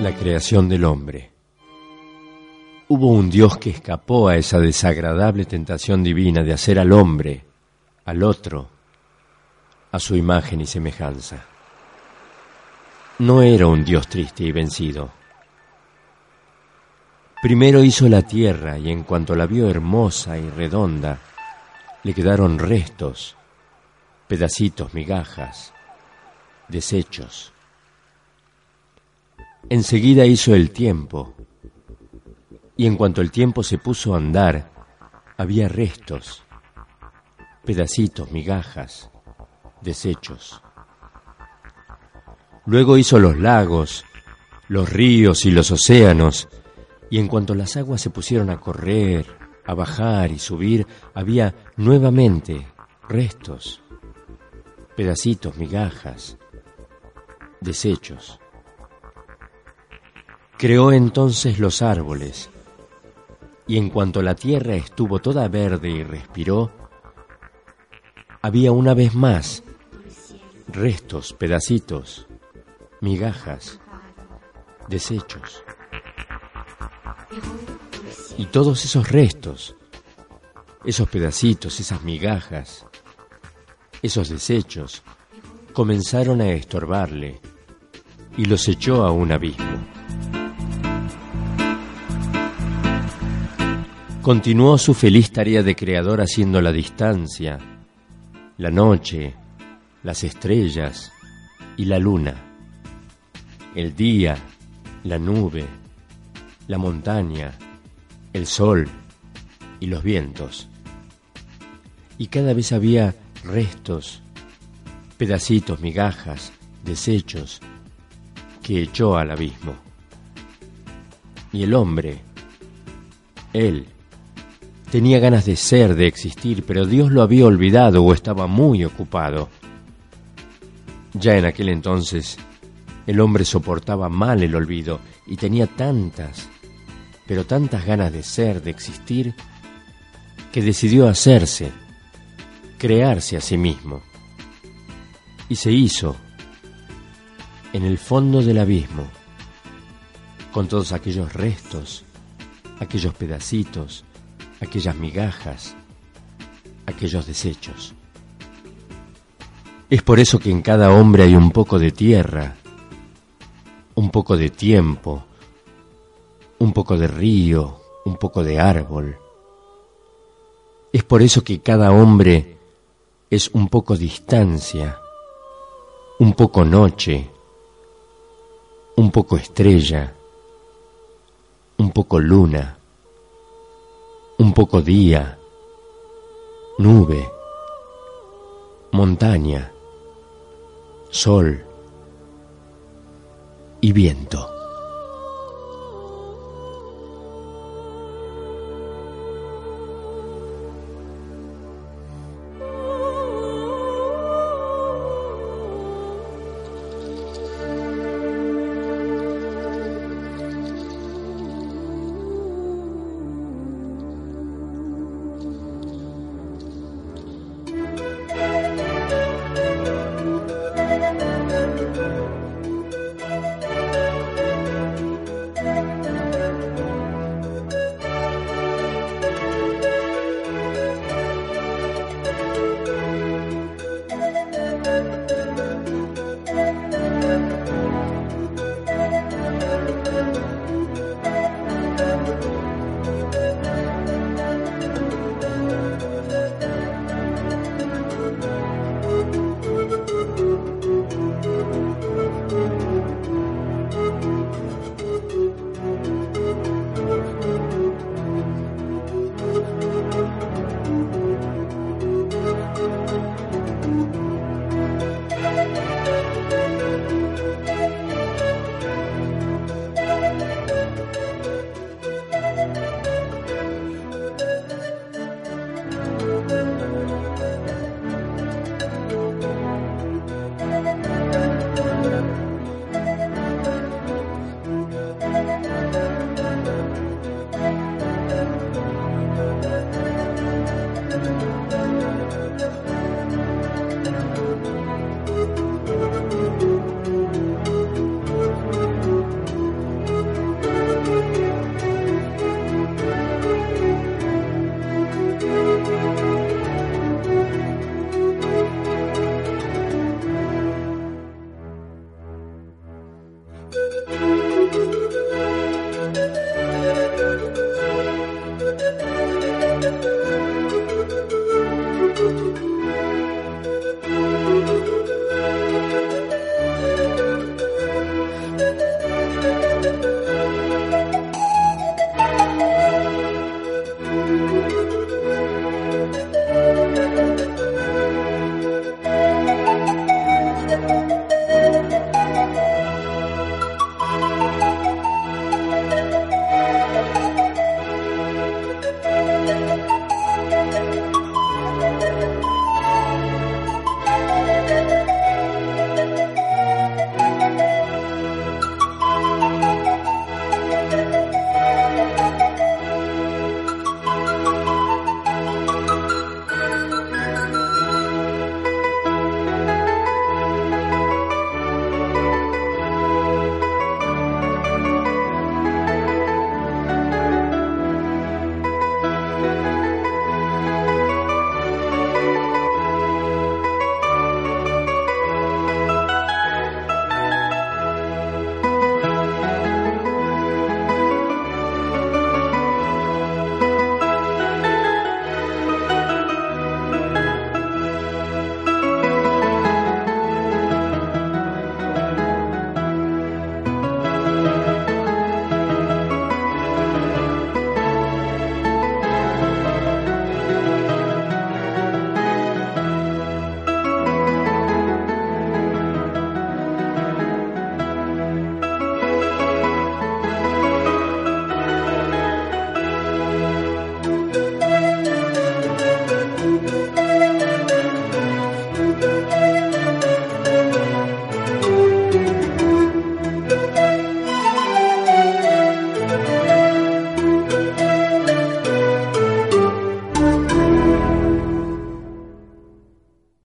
La creación del hombre. Hubo un Dios que escapó a esa desagradable tentación divina de hacer al hombre, al otro, a su imagen y semejanza. No era un Dios triste y vencido. Primero hizo la tierra y en cuanto la vio hermosa y redonda, le quedaron restos, pedacitos, migajas, desechos. Enseguida hizo el tiempo, y en cuanto el tiempo se puso a andar, había restos, pedacitos, migajas, desechos. Luego hizo los lagos, los ríos y los océanos, y en cuanto las aguas se pusieron a correr, a bajar y subir, había nuevamente restos, pedacitos, migajas, desechos. Creó entonces los árboles, y en cuanto la tierra estuvo toda verde y respiró, había una vez más restos, pedacitos, migajas, desechos. Y todos esos restos, esos pedacitos, esas migajas, esos desechos, comenzaron a estorbarle y los echó a un abismo. Continuó su feliz tarea de creador haciendo la distancia, la noche, las estrellas y la luna, el día, la nube, la montaña, el sol y los vientos. Y cada vez había restos, pedacitos, migajas, desechos que echó al abismo. Y el hombre, él, Tenía ganas de ser, de existir, pero Dios lo había olvidado o estaba muy ocupado. Ya en aquel entonces el hombre soportaba mal el olvido y tenía tantas, pero tantas ganas de ser, de existir, que decidió hacerse, crearse a sí mismo. Y se hizo en el fondo del abismo, con todos aquellos restos, aquellos pedacitos, aquellas migajas, aquellos desechos. Es por eso que en cada hombre hay un poco de tierra, un poco de tiempo, un poco de río, un poco de árbol. Es por eso que cada hombre es un poco distancia, un poco noche, un poco estrella, un poco luna poco día, nube, montaña, sol y viento.